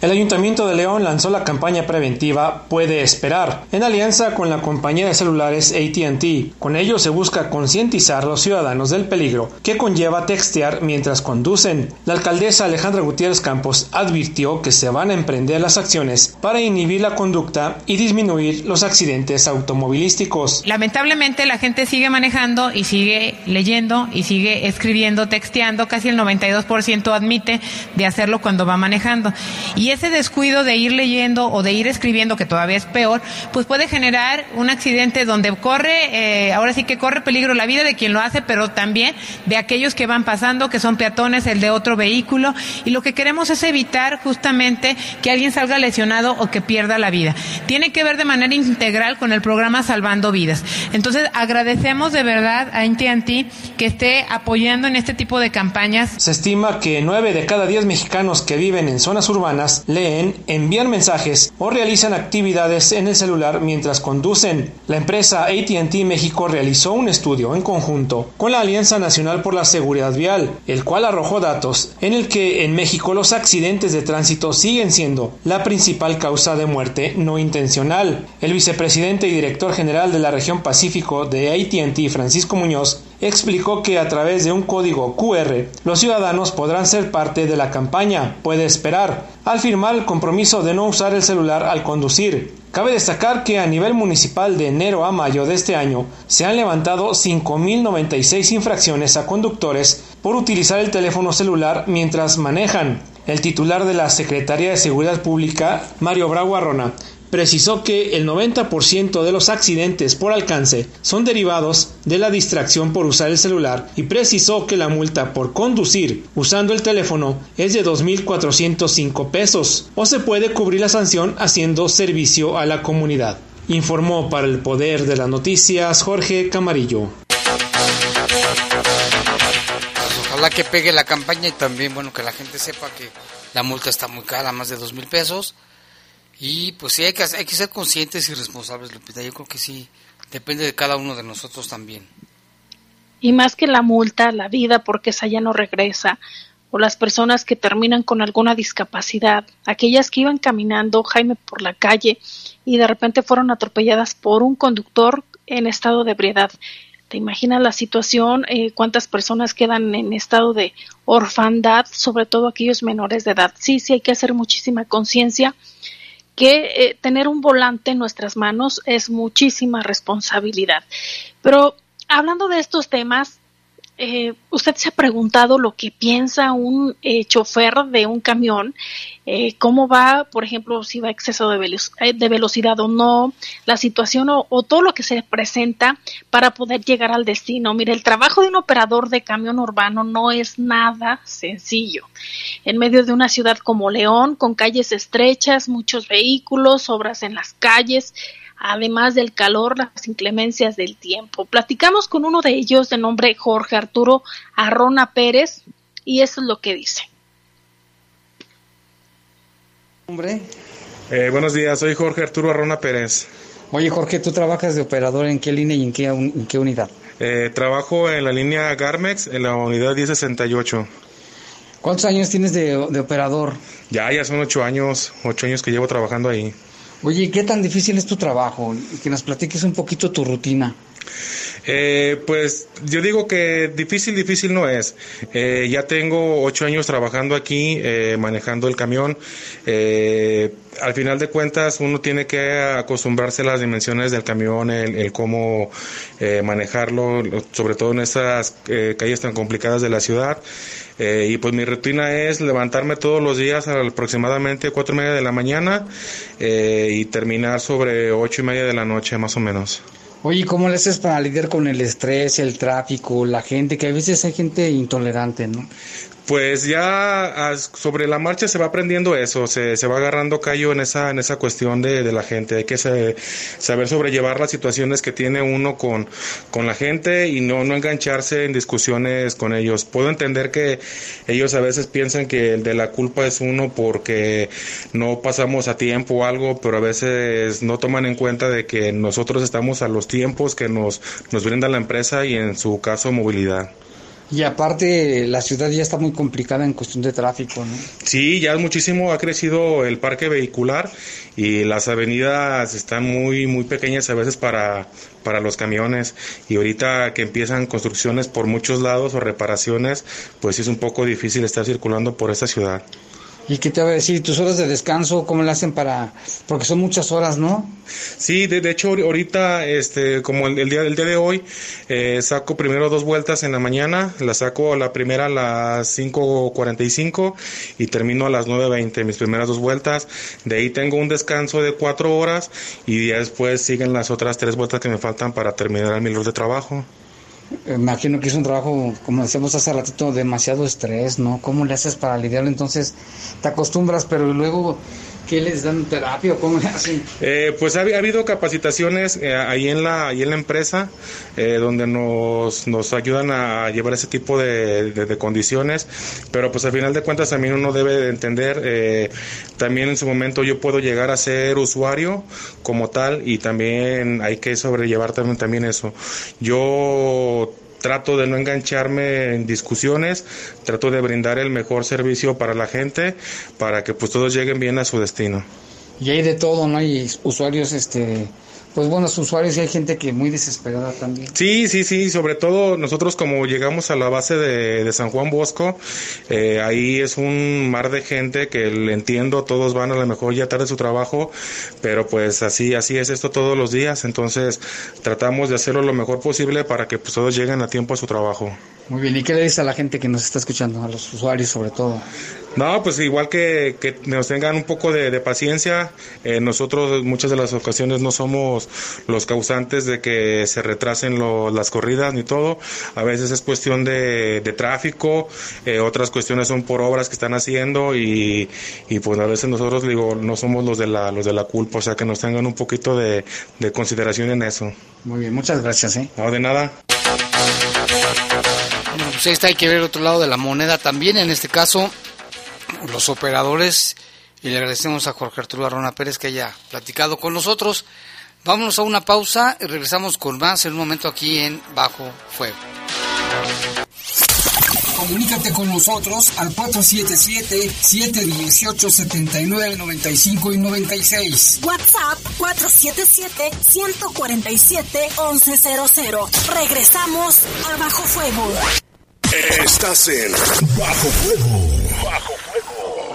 El Ayuntamiento de León lanzó la campaña preventiva Puede Esperar, en alianza con la compañía de celulares ATT. Con ello se busca concientizar a los ciudadanos del peligro que conlleva textear mientras conducen. La alcaldesa Alejandra Gutiérrez Campos advirtió que se van a emprender las acciones para inhibir la conducta y disminuir los accidentes automovilísticos. Lamentablemente la gente sigue manejando y sigue leyendo y sigue escribiendo, texteando, casi el 92% admite de hacerlo cuando va manejando. Y ese descuido de ir leyendo o de ir escribiendo, que todavía es peor, pues puede generar un accidente donde corre, eh, ahora sí que corre peligro la vida de quien lo hace, pero también de aquellos que van pasando, que son peatones, el de otro vehículo. Y lo que queremos es evitar justamente que alguien salga lesionado o que pierda la vida. Tiene que ver de manera integral con el programa Salvando Vidas. Entonces, agradecemos de verdad a AT&T que esté apoyando en este tipo de campañas. Se estima que nueve de cada diez mexicanos que viven en zonas urbanas leen, envían mensajes o realizan actividades en el celular mientras conducen. La empresa ATT México realizó un estudio en conjunto con la Alianza Nacional por la Seguridad Vial, el cual arrojó datos en el que en México los accidentes de tránsito siguen siendo la principal causa de muerte no intencional. El vicepresidente y director general de la región Pacífico de ATT, Francisco Muñoz, explicó que a través de un código QR los ciudadanos podrán ser parte de la campaña Puede esperar al firmar el compromiso de no usar el celular al conducir. Cabe destacar que a nivel municipal de enero a mayo de este año se han levantado 5.096 infracciones a conductores por utilizar el teléfono celular mientras manejan. El titular de la Secretaría de Seguridad Pública, Mario Bravo Arrona, precisó que el 90% de los accidentes por alcance son derivados de la distracción por usar el celular y precisó que la multa por conducir usando el teléfono es de 2.405 pesos o se puede cubrir la sanción haciendo servicio a la comunidad. Informó para el Poder de las Noticias Jorge Camarillo. Pues ojalá que pegue la campaña y también bueno que la gente sepa que la multa está muy cara, más de dos mil pesos y pues sí, hay que, hay que ser conscientes y responsables, Lupita. Yo creo que sí, depende de cada uno de nosotros también. Y más que la multa, la vida, porque esa ya no regresa, o las personas que terminan con alguna discapacidad, aquellas que iban caminando, Jaime, por la calle y de repente fueron atropelladas por un conductor en estado de ebriedad. ¿Te imaginas la situación? Eh, ¿Cuántas personas quedan en estado de orfandad, sobre todo aquellos menores de edad? Sí, sí, hay que hacer muchísima conciencia que eh, tener un volante en nuestras manos es muchísima responsabilidad. Pero hablando de estos temas, eh, usted se ha preguntado lo que piensa un eh, chofer de un camión, eh, cómo va, por ejemplo, si va a exceso de, de velocidad o no, la situación o, o, todo lo que se presenta para poder llegar al destino. Mire, el trabajo de un operador de camión urbano no es nada sencillo. En medio de una ciudad como León, con calles estrechas, muchos vehículos, obras en las calles, además del calor, las inclemencias del tiempo. Platicamos con uno de ellos de nombre Jorge Arturo Arrona Pérez y eso es lo que dice. Hombre. Eh, buenos días, soy Jorge Arturo Arrona Pérez. Oye Jorge, ¿tú trabajas de operador en qué línea y en qué, en qué unidad? Eh, trabajo en la línea Garmex, en la unidad 1068. ¿Cuántos años tienes de, de operador? Ya, ya son ocho años, ocho años que llevo trabajando ahí. Oye, ¿qué tan difícil es tu trabajo? Que nos platiques un poquito tu rutina. Eh, pues yo digo que difícil, difícil no es. Eh, ya tengo ocho años trabajando aquí, eh, manejando el camión. Eh, al final de cuentas, uno tiene que acostumbrarse a las dimensiones del camión, el, cómo eh, manejarlo, sobre todo en estas eh, calles tan complicadas de la ciudad. Eh, y pues mi rutina es levantarme todos los días a aproximadamente cuatro y media de la mañana eh, y terminar sobre ocho y media de la noche más o menos. Oye, ¿cómo le haces para lidiar con el estrés, el tráfico, la gente, que a veces hay gente intolerante, ¿no? Pues ya sobre la marcha se va aprendiendo eso, se, se va agarrando callo en esa, en esa cuestión de, de la gente. Hay que saber sobrellevar las situaciones que tiene uno con, con la gente y no, no engancharse en discusiones con ellos. Puedo entender que ellos a veces piensan que el de la culpa es uno porque no pasamos a tiempo o algo, pero a veces no toman en cuenta de que nosotros estamos a los tiempos que nos, nos brinda la empresa y en su caso movilidad. Y aparte, la ciudad ya está muy complicada en cuestión de tráfico, ¿no? Sí, ya muchísimo ha crecido el parque vehicular y las avenidas están muy muy pequeñas a veces para para los camiones y ahorita que empiezan construcciones por muchos lados o reparaciones, pues es un poco difícil estar circulando por esta ciudad. ¿Y qué te va a decir? ¿Tus horas de descanso cómo le hacen para...? Porque son muchas horas, ¿no? Sí, de, de hecho ahori- ahorita, este, como el, día, el día de hoy, eh, saco primero dos vueltas en la mañana, la saco la primera a las 5.45 y termino a las 9.20, mis primeras dos vueltas. De ahí tengo un descanso de cuatro horas y después siguen las otras tres vueltas que me faltan para terminar mi labor de trabajo. Imagino que es un trabajo, como decíamos hace ratito, demasiado estrés, ¿no? ¿Cómo le haces para lidiarlo? Entonces, te acostumbras, pero luego, ¿qué les dan terapia o cómo le hacen? Eh, pues ha, ha habido capacitaciones eh, ahí en la ahí en la empresa eh, donde nos, nos ayudan a llevar ese tipo de, de- de condiciones, pero pues al final de cuentas también uno debe de entender, eh, también en su momento yo puedo llegar a ser usuario como tal y también hay que sobrellevar también, también eso. Yo trato de no engancharme en discusiones, trato de brindar el mejor servicio para la gente, para que pues todos lleguen bien a su destino. Y hay de todo, ¿no? Hay usuarios, este... Pues buenos usuarios y hay gente que muy desesperada también. Sí, sí, sí, sobre todo nosotros como llegamos a la base de, de San Juan Bosco, eh, ahí es un mar de gente que le entiendo, todos van a lo mejor ya tarde su trabajo, pero pues así, así es esto todos los días, entonces tratamos de hacerlo lo mejor posible para que pues todos lleguen a tiempo a su trabajo. Muy bien, ¿y qué le dices a la gente que nos está escuchando, a los usuarios sobre todo? No, pues igual que, que nos tengan un poco de, de paciencia, eh, nosotros muchas de las ocasiones no somos los causantes de que se retrasen lo- las corridas ni todo, a veces es cuestión de, de tráfico, eh, otras cuestiones son por obras que están haciendo y, y pues a veces nosotros digo no somos los de la los de la culpa, o sea que nos tengan un poquito de, de consideración en eso. Muy bien, muchas gracias, ¿eh? No, de nada. Bueno, pues esta hay que ver otro lado de la moneda también, en este caso los operadores, y le agradecemos a Jorge Arturo Arrona Pérez que haya platicado con nosotros. Vámonos a una pausa y regresamos con más en un momento aquí en Bajo Fuego. Comunícate con nosotros al 477-718-7995 y 96. WhatsApp 477-147-1100. Regresamos a Bajo Fuego. Estás en Bajo Fuego. Bajo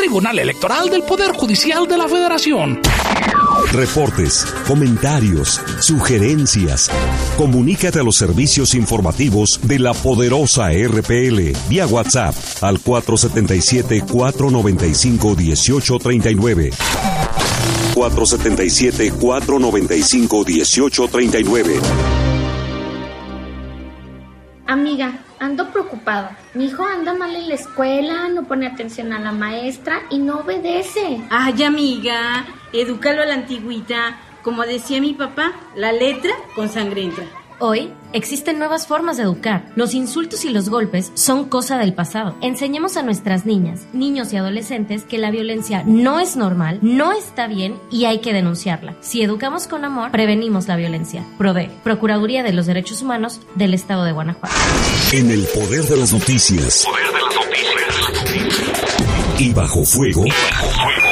Tribunal Electoral del Poder Judicial de la Federación. Reportes, comentarios, sugerencias. Comunícate a los servicios informativos de la poderosa RPL vía WhatsApp al 477-495-1839. 477-495-1839. Amiga, ando preocupada. Mi hijo anda mal en la escuela, no pone atención a la maestra y no obedece. Ay, amiga, edúcalo a la antigüita. Como decía mi papá, la letra con sangre entra. Hoy existen nuevas formas de educar. Los insultos y los golpes son cosa del pasado. Enseñemos a nuestras niñas, niños y adolescentes que la violencia no es normal, no está bien y hay que denunciarla. Si educamos con amor, prevenimos la violencia. PRODE, Procuraduría de los Derechos Humanos del Estado de Guanajuato. En el poder de las noticias. Poder de las noticias. Y bajo fuego. Y bajo fuego.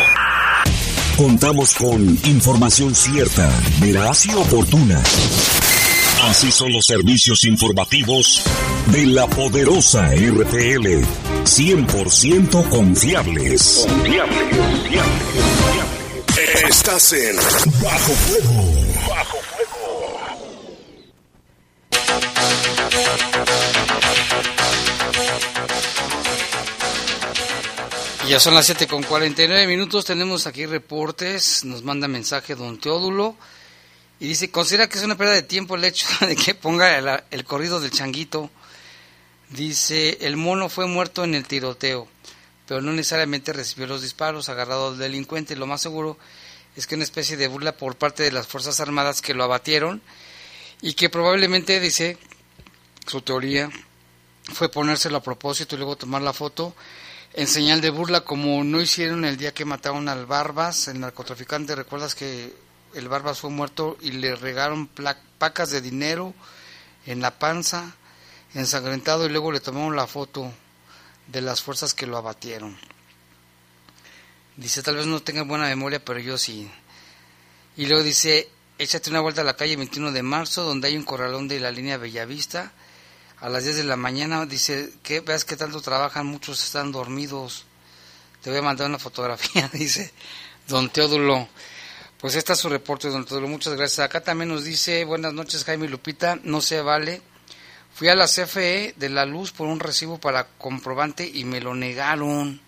Contamos con información cierta, veraz y oportuna. Así son los servicios informativos de la poderosa RTL. 100% confiables. Confiables, confiables, confiables. Estás en Bajo Fuego. Bajo Fuego. Ya son las 7 con 49 minutos, tenemos aquí reportes, nos manda mensaje don Teodulo y dice, considera que es una pérdida de tiempo el hecho de que ponga el, el, corrido del changuito. Dice, el mono fue muerto en el tiroteo, pero no necesariamente recibió los disparos, agarrado al delincuente. Lo más seguro es que una especie de burla por parte de las Fuerzas Armadas que lo abatieron y que probablemente, dice, su teoría fue ponérselo a propósito y luego tomar la foto en señal de burla como no hicieron el día que mataron al Barbas, el narcotraficante. ¿Recuerdas que el Barbas fue muerto y le regaron pacas de dinero en la panza, ensangrentado, y luego le tomaron la foto de las fuerzas que lo abatieron. Dice, tal vez no tenga buena memoria, pero yo sí. Y luego dice, échate una vuelta a la calle 21 de marzo, donde hay un corralón de la línea Bellavista. A las 10 de la mañana dice, que veas que tanto trabajan, muchos están dormidos. Te voy a mandar una fotografía, dice don Teodulo. Pues está su reporte, don Teodulo. Muchas gracias. Acá también nos dice, buenas noches Jaime Lupita, no se vale. Fui a la CFE de la luz por un recibo para comprobante y me lo negaron.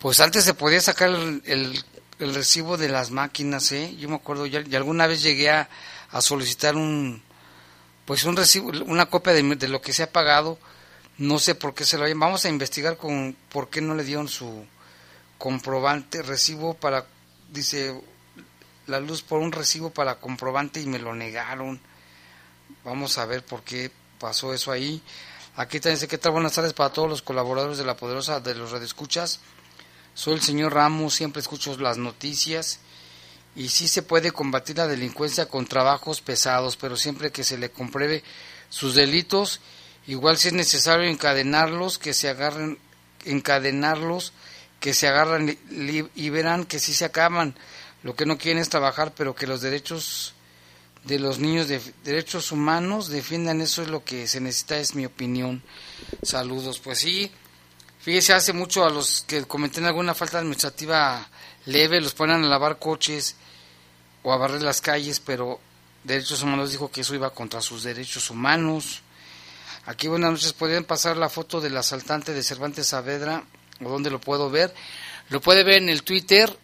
Pues antes se podía sacar el, el, recibo de las máquinas, ¿eh? Yo me acuerdo, ya, alguna vez llegué a, a, solicitar un, pues un recibo, una copia de, de, lo que se ha pagado. No sé por qué se lo hayan. Vamos a investigar con por qué no le dieron su comprobante, recibo para, dice, la luz por un recibo para comprobante y me lo negaron. Vamos a ver por qué pasó eso ahí. Aquí también dice, ¿qué tal? Buenas tardes para todos los colaboradores de La Poderosa de los Redescuchas. Soy el señor Ramos, siempre escucho las noticias y sí se puede combatir la delincuencia con trabajos pesados, pero siempre que se le compruebe sus delitos, igual si es necesario encadenarlos, que se agarren, encadenarlos, que se agarran y verán que sí se acaban. Lo que no quieren es trabajar, pero que los derechos de los niños de derechos humanos defiendan eso es lo que se necesita, es mi opinión. Saludos, pues sí, Fíjese, hace mucho a los que cometen alguna falta administrativa leve, los ponen a lavar coches o a barrer las calles, pero Derechos Humanos dijo que eso iba contra sus derechos humanos. Aquí, buenas noches, ¿podrían pasar la foto del asaltante de Cervantes Saavedra? ¿O dónde lo puedo ver? Lo puede ver en el Twitter,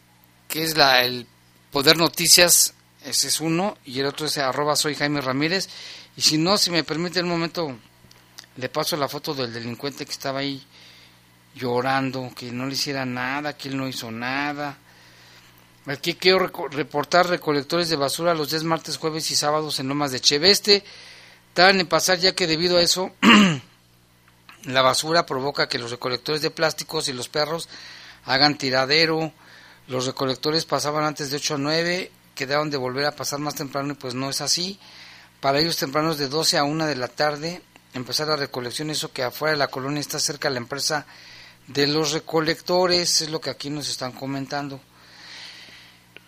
que es la el Poder Noticias, ese es uno, y el otro es arroba soy Jaime Ramírez. Y si no, si me permite un momento, le paso la foto del delincuente que estaba ahí llorando, que no le hiciera nada, que él no hizo nada. Aquí quiero reportar recolectores de basura los días martes, jueves y sábados en Lomas de Cheveste. Tardan en pasar ya que debido a eso la basura provoca que los recolectores de plásticos y los perros hagan tiradero. Los recolectores pasaban antes de 8 a 9, quedaron de volver a pasar más temprano y pues no es así. Para ellos tempranos de 12 a 1 de la tarde empezar la recolección, eso que afuera de la colonia está cerca de la empresa de los recolectores, es lo que aquí nos están comentando.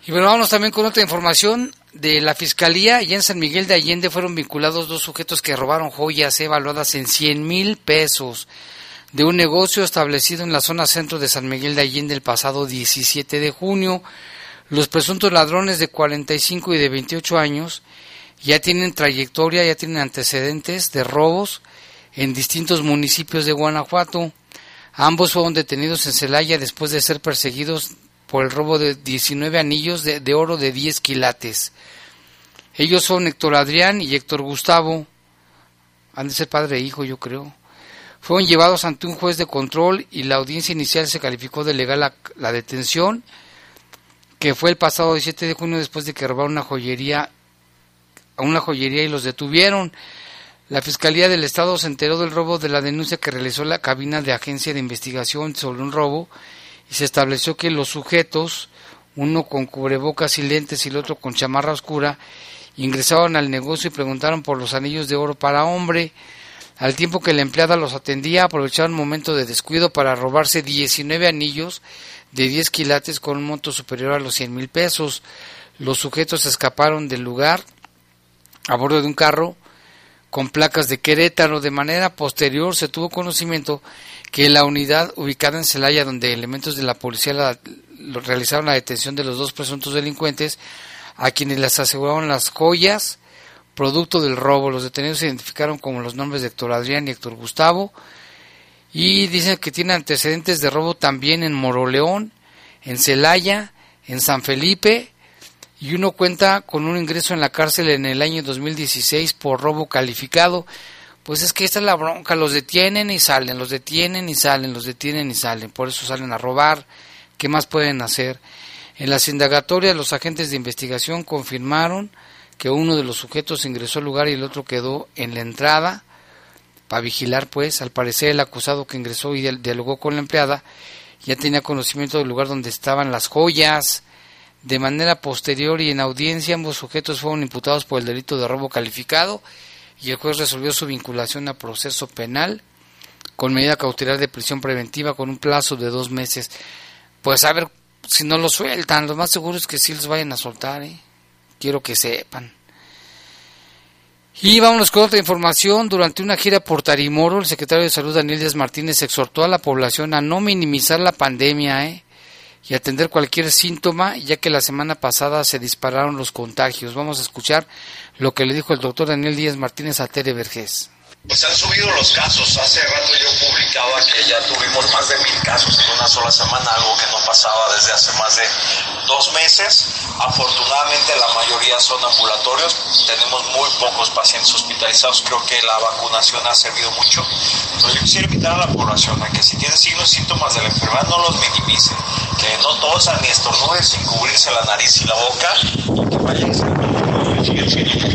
Y bueno, vamos también con otra información de la Fiscalía. y en San Miguel de Allende fueron vinculados dos sujetos que robaron joyas evaluadas en 100 mil pesos de un negocio establecido en la zona centro de San Miguel de Allende el pasado 17 de junio. Los presuntos ladrones de 45 y de 28 años ya tienen trayectoria, ya tienen antecedentes de robos en distintos municipios de Guanajuato. Ambos fueron detenidos en Celaya después de ser perseguidos por el robo de 19 anillos de, de, oro de 10 quilates. Ellos son Héctor Adrián y Héctor Gustavo. Han de ser padre e hijo, yo creo. Fueron llevados ante un juez de control y la audiencia inicial se calificó de legal la, la detención, que fue el pasado 17 de junio después de que robaron una joyería a una joyería y los detuvieron. La Fiscalía del Estado se enteró del robo de la denuncia que realizó la cabina de agencia de investigación sobre un robo y se estableció que los sujetos, uno con cubrebocas y lentes y el otro con chamarra oscura, ingresaron al negocio y preguntaron por los anillos de oro para hombre. Al tiempo que la empleada los atendía, aprovecharon un momento de descuido para robarse 19 anillos de 10 quilates con un monto superior a los 100 mil pesos. Los sujetos escaparon del lugar a bordo de un carro con placas de Querétaro. De manera posterior se tuvo conocimiento que la unidad ubicada en Celaya, donde elementos de la policía realizaron la detención de los dos presuntos delincuentes, a quienes les aseguraron las joyas, producto del robo. Los detenidos se identificaron como los nombres de Héctor Adrián y Héctor Gustavo y dicen que tiene antecedentes de robo también en Moroleón, en Celaya, en San Felipe y uno cuenta con un ingreso en la cárcel en el año 2016 por robo calificado. Pues es que esta es la bronca, los detienen y salen, los detienen y salen, los detienen y salen, por eso salen a robar. ¿Qué más pueden hacer? En las indagatorias los agentes de investigación confirmaron que uno de los sujetos ingresó al lugar y el otro quedó en la entrada para vigilar, pues, al parecer el acusado que ingresó y dialogó con la empleada ya tenía conocimiento del lugar donde estaban las joyas. De manera posterior y en audiencia, ambos sujetos fueron imputados por el delito de robo calificado y el juez resolvió su vinculación a proceso penal con medida cautelar de prisión preventiva con un plazo de dos meses. Pues a ver si no lo sueltan, lo más seguro es que sí los vayan a soltar, ¿eh? quiero que sepan. Y vámonos con otra información. Durante una gira por Tarimoro, el secretario de Salud Daniel Díaz Martínez exhortó a la población a no minimizar la pandemia ¿eh? Y atender cualquier síntoma, ya que la semana pasada se dispararon los contagios. Vamos a escuchar lo que le dijo el doctor Daniel Díaz Martínez a Tere Vergés. Pues han subido los casos. Hace rato yo publicaba que ya tuvimos más de mil casos en una sola semana, algo que no pasaba desde hace más de dos meses. Afortunadamente la mayoría son ambulatorios. Tenemos muy pocos pacientes hospitalizados. Creo que la vacunación ha servido mucho. Pero yo quisiera invitar a la población a que si tienen signos y síntomas de la enfermedad no los minimicen. Que no tosan ni estornuden sin cubrirse la nariz y la boca. Que vayan siguen siendo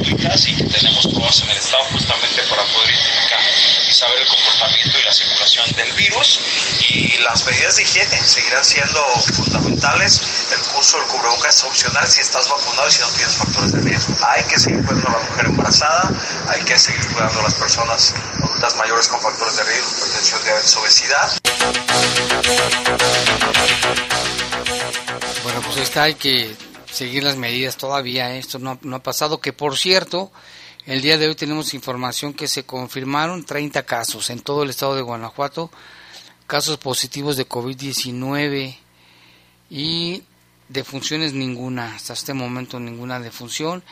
y tenemos pruebas en el estado justamente para poder identificar y saber el comportamiento y la circulación del virus y las medidas de higiene seguirán siendo fundamentales. El curso del cubrebocas es opcional si estás vacunado y si no tienes factores de riesgo. Hay que seguir cuidando a la mujer embarazada, hay que seguir cuidando a las personas adultas mayores con factores de riesgo, hipertensión, diabetes, obesidad. Bueno, pues está, hay que seguir las medidas todavía. Esto no, no ha pasado. Que por cierto, el día de hoy tenemos información que se confirmaron 30 casos en todo el estado de Guanajuato, casos positivos de COVID-19 y defunciones ninguna. Hasta este momento ninguna defunción.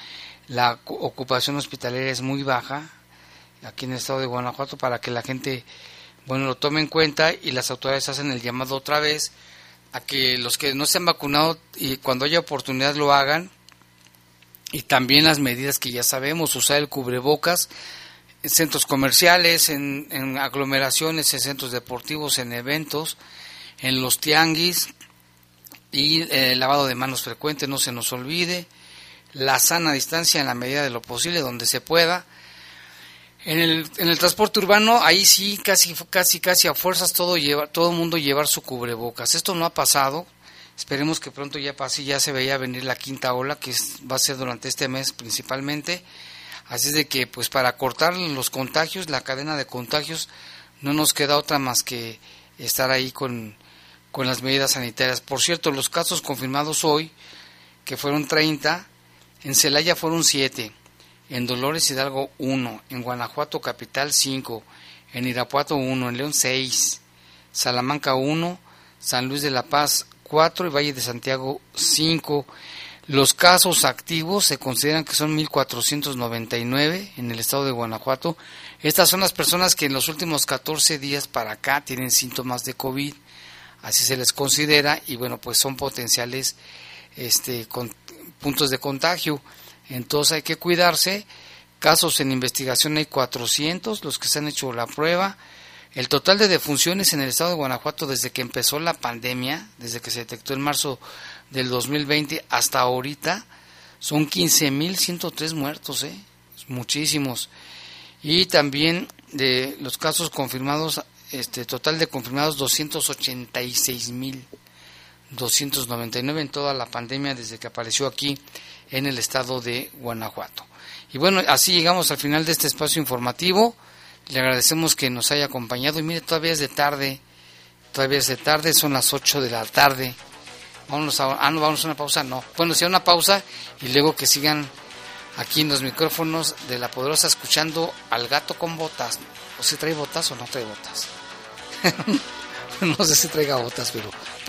La ocupación hospitalaria es muy baja aquí en el estado de Guanajuato para que la gente, bueno, lo tome en cuenta y las autoridades hacen el llamado otra vez a que los que no se han vacunado y cuando haya oportunidad lo hagan. Y también las medidas que ya sabemos, usar el cubrebocas en centros comerciales, en, aglomeraciones, en centros deportivos, en eventos, en los tianguis y el lavado de manos frecuente, no se nos olvide, la sana distancia en la medida de lo posible, donde se pueda, en el, en el transporte urbano, ahí sí, casi, casi, casi a fuerzas todo lleva, todo mundo llevar su cubrebocas. Esto no ha pasado. Esperemos que pronto ya pase. Ya se veía venir la quinta ola, que va a ser durante este mes principalmente. Así es de que, pues, para cortar los contagios, la cadena de contagios, no nos queda otra más que estar ahí con, con las medidas sanitarias. Por cierto, los casos confirmados hoy, que fueron 30, en Celaya fueron 7 en Dolores Hidalgo 1, en Guanajuato Capital 5, en Irapuato 1, en León 6, Salamanca 1, San Luis de la Paz 4 y Valle de Santiago 5. Los casos activos se consideran que son 1.499 en el estado de Guanajuato. Estas son las personas que en los últimos 14 días para acá tienen síntomas de COVID, así se les considera, y bueno, pues son potenciales este, puntos de contagio. Entonces hay que cuidarse. Casos en investigación hay 400, los que se han hecho la prueba. El total de defunciones en el estado de Guanajuato desde que empezó la pandemia, desde que se detectó en marzo del 2020 hasta ahorita, Son 15.103 muertos, ¿eh? Muchísimos. Y también de los casos confirmados, este total de confirmados 286.299 en toda la pandemia desde que apareció aquí en el estado de Guanajuato. Y bueno, así llegamos al final de este espacio informativo. Le agradecemos que nos haya acompañado. Y mire, todavía es de tarde. Todavía es de tarde, son las 8 de la tarde. Vámonos a, ah, no, vamos a una pausa. No. Bueno, sí, a una pausa y luego que sigan aquí en los micrófonos de la poderosa escuchando al gato con botas. O si trae botas o no trae botas. no sé si traiga botas, pero